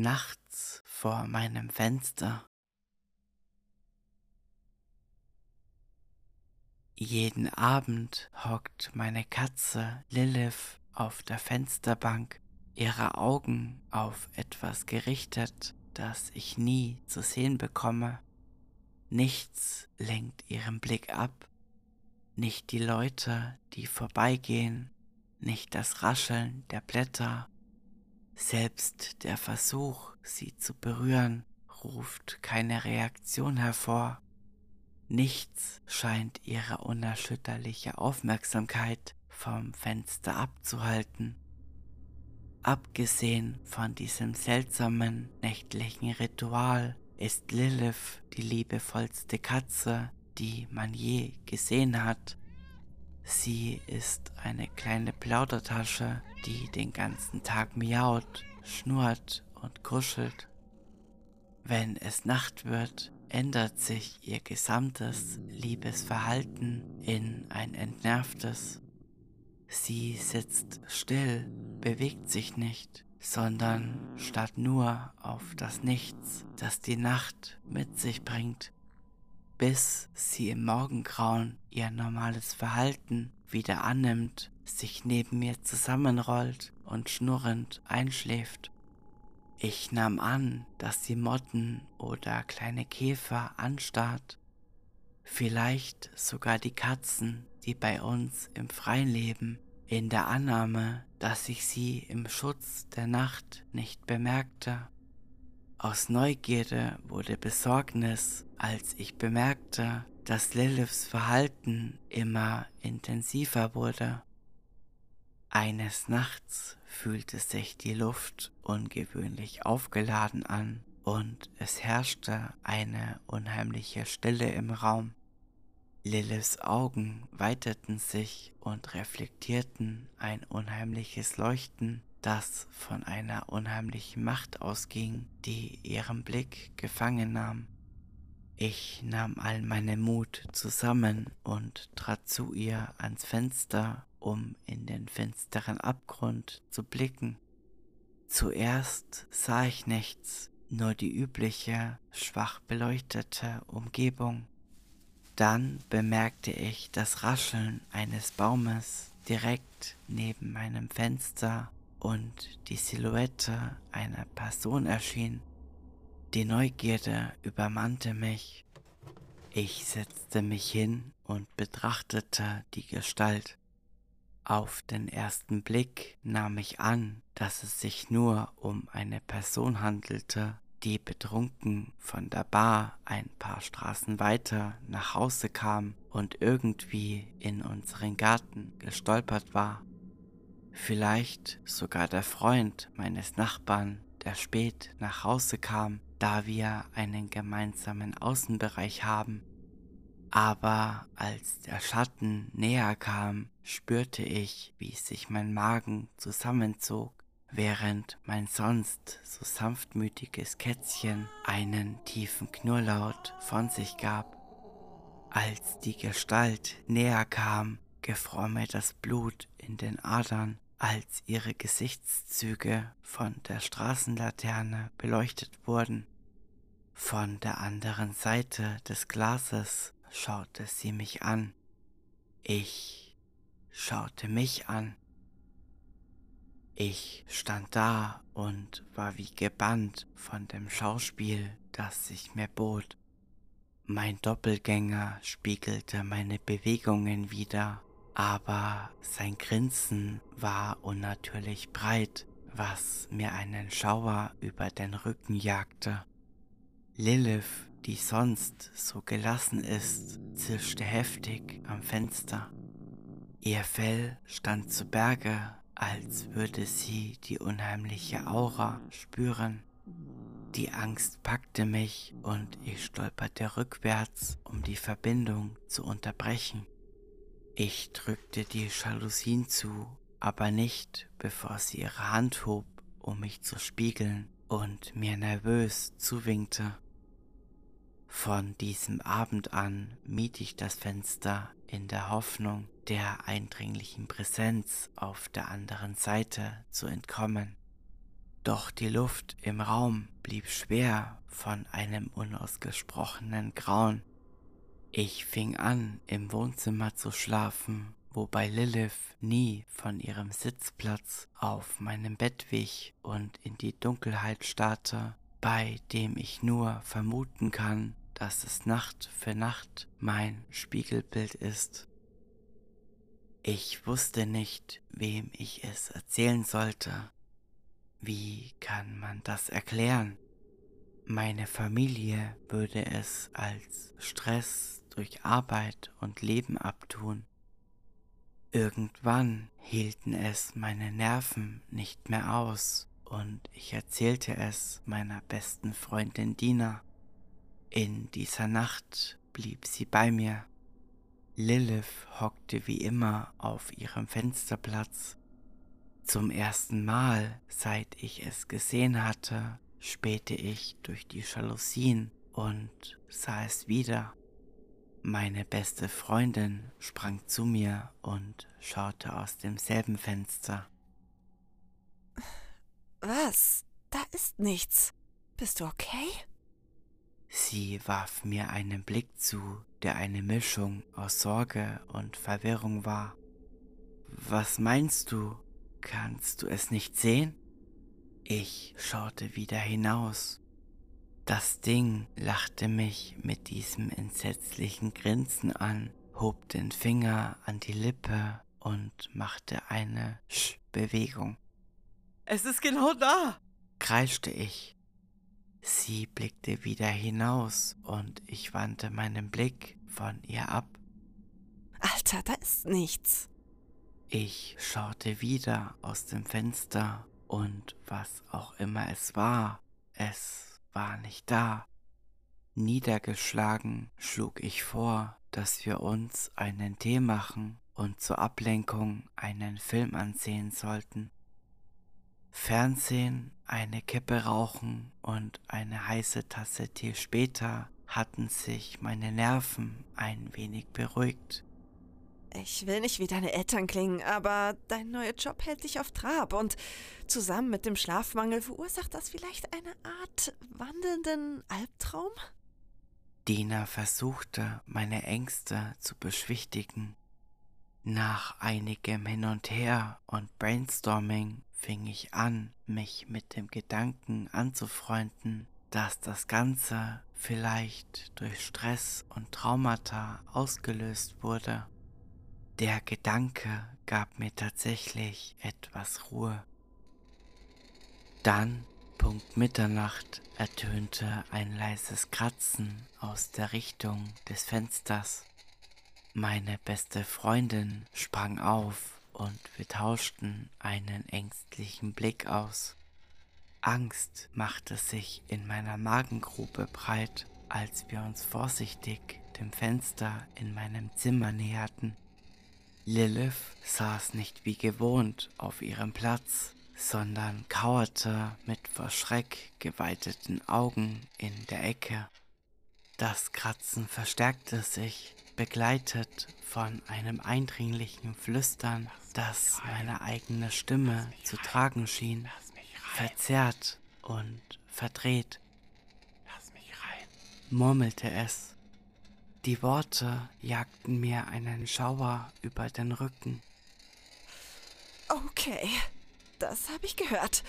nachts vor meinem Fenster. Jeden Abend hockt meine Katze Lilith auf der Fensterbank, ihre Augen auf etwas gerichtet, das ich nie zu sehen bekomme. Nichts lenkt ihren Blick ab, nicht die Leute, die vorbeigehen, nicht das Rascheln der Blätter, selbst der Versuch, sie zu berühren, ruft keine Reaktion hervor. Nichts scheint ihre unerschütterliche Aufmerksamkeit vom Fenster abzuhalten. Abgesehen von diesem seltsamen nächtlichen Ritual ist Lilith die liebevollste Katze, die man je gesehen hat. Sie ist eine kleine Plaudertasche, die den ganzen Tag miaut, schnurrt und kuschelt. Wenn es Nacht wird, ändert sich ihr gesamtes Liebesverhalten in ein entnervtes. Sie sitzt still, bewegt sich nicht, sondern starrt nur auf das Nichts, das die Nacht mit sich bringt, bis sie im Morgengrauen ihr normales Verhalten wieder annimmt, sich neben mir zusammenrollt und schnurrend einschläft. Ich nahm an, dass sie Motten oder kleine Käfer anstarrt, vielleicht sogar die Katzen, die bei uns im Freien leben, in der Annahme, dass ich sie im Schutz der Nacht nicht bemerkte. Aus Neugierde wurde Besorgnis, als ich bemerkte, dass Liliths Verhalten immer intensiver wurde. Eines Nachts fühlte sich die Luft ungewöhnlich aufgeladen an und es herrschte eine unheimliche Stille im Raum. Liliths Augen weiteten sich und reflektierten ein unheimliches Leuchten, das von einer unheimlichen Macht ausging, die ihren Blick gefangen nahm. Ich nahm all meinen Mut zusammen und trat zu ihr ans Fenster um in den finsteren Abgrund zu blicken. Zuerst sah ich nichts, nur die übliche, schwach beleuchtete Umgebung. Dann bemerkte ich das Rascheln eines Baumes direkt neben meinem Fenster und die Silhouette einer Person erschien. Die Neugierde übermannte mich. Ich setzte mich hin und betrachtete die Gestalt. Auf den ersten Blick nahm ich an, dass es sich nur um eine Person handelte, die betrunken von der Bar ein paar Straßen weiter nach Hause kam und irgendwie in unseren Garten gestolpert war. Vielleicht sogar der Freund meines Nachbarn, der spät nach Hause kam, da wir einen gemeinsamen Außenbereich haben aber als der Schatten näher kam, spürte ich, wie sich mein Magen zusammenzog, während mein sonst so sanftmütiges Kätzchen einen tiefen Knurrlaut von sich gab. Als die Gestalt näher kam, gefror mir das Blut in den Adern, als ihre Gesichtszüge von der Straßenlaterne beleuchtet wurden. Von der anderen Seite des Glases schaute sie mich an. Ich schaute mich an. Ich stand da und war wie gebannt von dem Schauspiel, das sich mir bot. Mein Doppelgänger spiegelte meine Bewegungen wider, aber sein Grinsen war unnatürlich breit, was mir einen Schauer über den Rücken jagte. Lilith die sonst so gelassen ist, zischte heftig am Fenster. Ihr Fell stand zu Berge, als würde sie die unheimliche Aura spüren. Die Angst packte mich und ich stolperte rückwärts, um die Verbindung zu unterbrechen. Ich drückte die Jalousien zu, aber nicht, bevor sie ihre Hand hob, um mich zu spiegeln und mir nervös zuwinkte. Von diesem Abend an mied ich das Fenster in der Hoffnung, der eindringlichen Präsenz auf der anderen Seite zu entkommen. Doch die Luft im Raum blieb schwer von einem unausgesprochenen Grauen. Ich fing an, im Wohnzimmer zu schlafen, wobei Lilith nie von ihrem Sitzplatz auf meinem Bett wich und in die Dunkelheit starrte, bei dem ich nur vermuten kann, dass es Nacht für Nacht mein Spiegelbild ist. Ich wusste nicht, wem ich es erzählen sollte. Wie kann man das erklären? Meine Familie würde es als Stress durch Arbeit und Leben abtun. Irgendwann hielten es meine Nerven nicht mehr aus und ich erzählte es meiner besten Freundin Dina. In dieser Nacht blieb sie bei mir. Lilith hockte wie immer auf ihrem Fensterplatz. Zum ersten Mal, seit ich es gesehen hatte, spähte ich durch die Jalousien und sah es wieder. Meine beste Freundin sprang zu mir und schaute aus demselben Fenster. Was? Da ist nichts. Bist du okay? Sie warf mir einen Blick zu, der eine Mischung aus Sorge und Verwirrung war. Was meinst du? Kannst du es nicht sehen? Ich schaute wieder hinaus. Das Ding lachte mich mit diesem entsetzlichen Grinsen an, hob den Finger an die Lippe und machte eine Sch-Bewegung. Es ist genau da, kreischte ich. Sie blickte wieder hinaus und ich wandte meinen Blick von ihr ab. Alter, da ist nichts. Ich schaute wieder aus dem Fenster und was auch immer es war, es war nicht da. Niedergeschlagen schlug ich vor, dass wir uns einen Tee machen und zur Ablenkung einen Film ansehen sollten. Fernsehen, eine Kippe rauchen und eine heiße Tasse Tee später hatten sich meine Nerven ein wenig beruhigt. Ich will nicht wie deine Eltern klingen, aber dein neuer Job hält dich auf Trab und zusammen mit dem Schlafmangel verursacht das vielleicht eine Art wandelnden Albtraum? Dina versuchte, meine Ängste zu beschwichtigen. Nach einigem Hin und Her und Brainstorming fing ich an, mich mit dem Gedanken anzufreunden, dass das Ganze vielleicht durch Stress und Traumata ausgelöst wurde. Der Gedanke gab mir tatsächlich etwas Ruhe. Dann, Punkt Mitternacht, ertönte ein leises Kratzen aus der Richtung des Fensters. Meine beste Freundin sprang auf und wir tauschten einen ängstlichen Blick aus. Angst machte sich in meiner Magengrube breit, als wir uns vorsichtig dem Fenster in meinem Zimmer näherten. Lilith saß nicht wie gewohnt auf ihrem Platz, sondern kauerte mit vor Schreck geweiteten Augen in der Ecke. Das Kratzen verstärkte sich, begleitet von einem eindringlichen Flüstern, das meine eigene Stimme zu tragen schien, verzerrt und verdreht. murmelte es. Die Worte jagten mir einen Schauer über den Rücken. Okay, das habe ich gehört.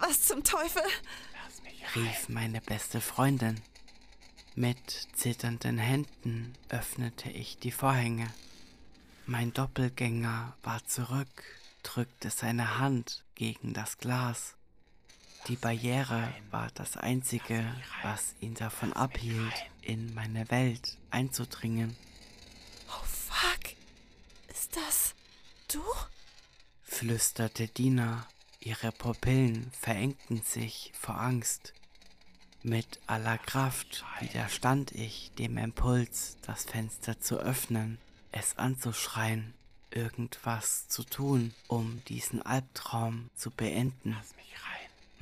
Was zum Teufel? rief meine beste Freundin. Mit zitternden Händen öffnete ich die Vorhänge. Mein Doppelgänger war zurück, drückte seine Hand gegen das Glas. Die Barriere war das Einzige, was ihn davon abhielt, in meine Welt einzudringen. Oh fuck, ist das du? flüsterte Dina. Ihre Pupillen verengten sich vor Angst. Mit aller Kraft widerstand ich dem Impuls, das Fenster zu öffnen, es anzuschreien, irgendwas zu tun, um diesen Albtraum zu beenden.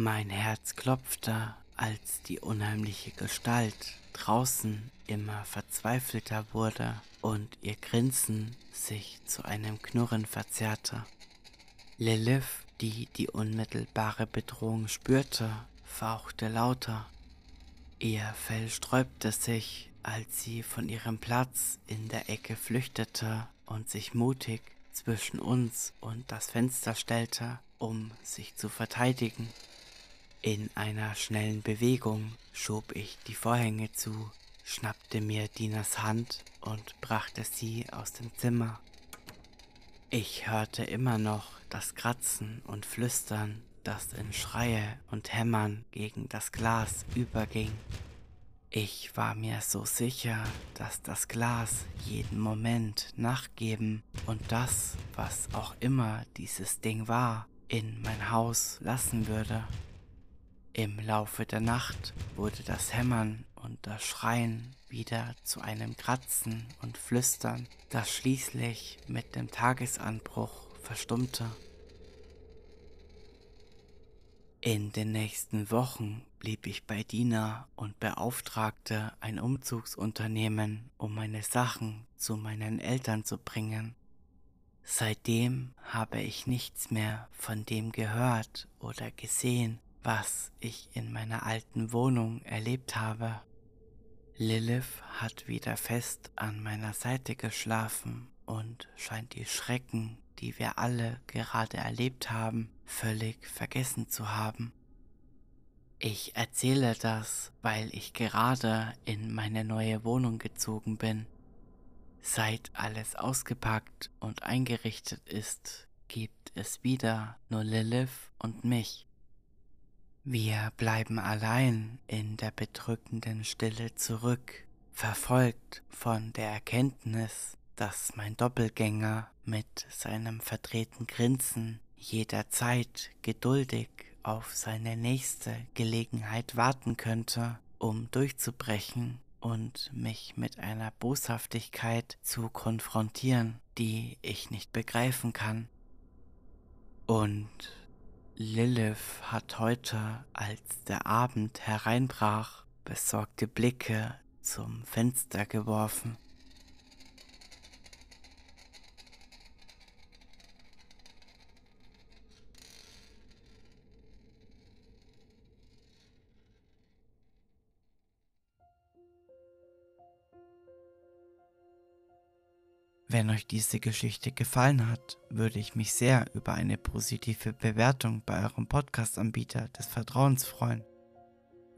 Mein Herz klopfte, als die unheimliche Gestalt draußen immer verzweifelter wurde und ihr Grinsen sich zu einem Knurren verzerrte. Lilith die die unmittelbare Bedrohung spürte, fauchte lauter. Ihr Fell sträubte sich, als sie von ihrem Platz in der Ecke flüchtete und sich mutig zwischen uns und das Fenster stellte, um sich zu verteidigen. In einer schnellen Bewegung schob ich die Vorhänge zu, schnappte mir Dinas Hand und brachte sie aus dem Zimmer. Ich hörte immer noch das Kratzen und Flüstern, das in Schreie und Hämmern gegen das Glas überging. Ich war mir so sicher, dass das Glas jeden Moment nachgeben und das, was auch immer dieses Ding war, in mein Haus lassen würde. Im Laufe der Nacht wurde das Hämmern und das Schreien wieder zu einem Kratzen und Flüstern, das schließlich mit dem Tagesanbruch verstummte. In den nächsten Wochen blieb ich bei Dina und beauftragte ein Umzugsunternehmen, um meine Sachen zu meinen Eltern zu bringen. Seitdem habe ich nichts mehr von dem gehört oder gesehen, was ich in meiner alten Wohnung erlebt habe. Lilith hat wieder fest an meiner Seite geschlafen und scheint die Schrecken, die wir alle gerade erlebt haben, völlig vergessen zu haben. Ich erzähle das, weil ich gerade in meine neue Wohnung gezogen bin. Seit alles ausgepackt und eingerichtet ist, gibt es wieder nur Lilith und mich. Wir bleiben allein in der bedrückenden Stille zurück, verfolgt von der Erkenntnis, dass mein Doppelgänger mit seinem verdrehten Grinsen jederzeit geduldig auf seine nächste Gelegenheit warten könnte, um durchzubrechen und mich mit einer Boshaftigkeit zu konfrontieren, die ich nicht begreifen kann. Und Lilith hat heute, als der Abend hereinbrach, besorgte Blicke zum Fenster geworfen. Wenn euch diese Geschichte gefallen hat, würde ich mich sehr über eine positive Bewertung bei eurem Podcast-Anbieter des Vertrauens freuen.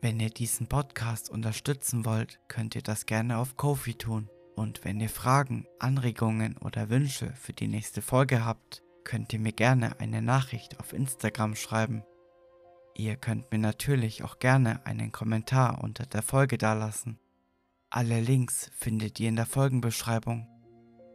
Wenn ihr diesen Podcast unterstützen wollt, könnt ihr das gerne auf Kofi tun. Und wenn ihr Fragen, Anregungen oder Wünsche für die nächste Folge habt, könnt ihr mir gerne eine Nachricht auf Instagram schreiben. Ihr könnt mir natürlich auch gerne einen Kommentar unter der Folge dalassen. Alle Links findet ihr in der Folgenbeschreibung.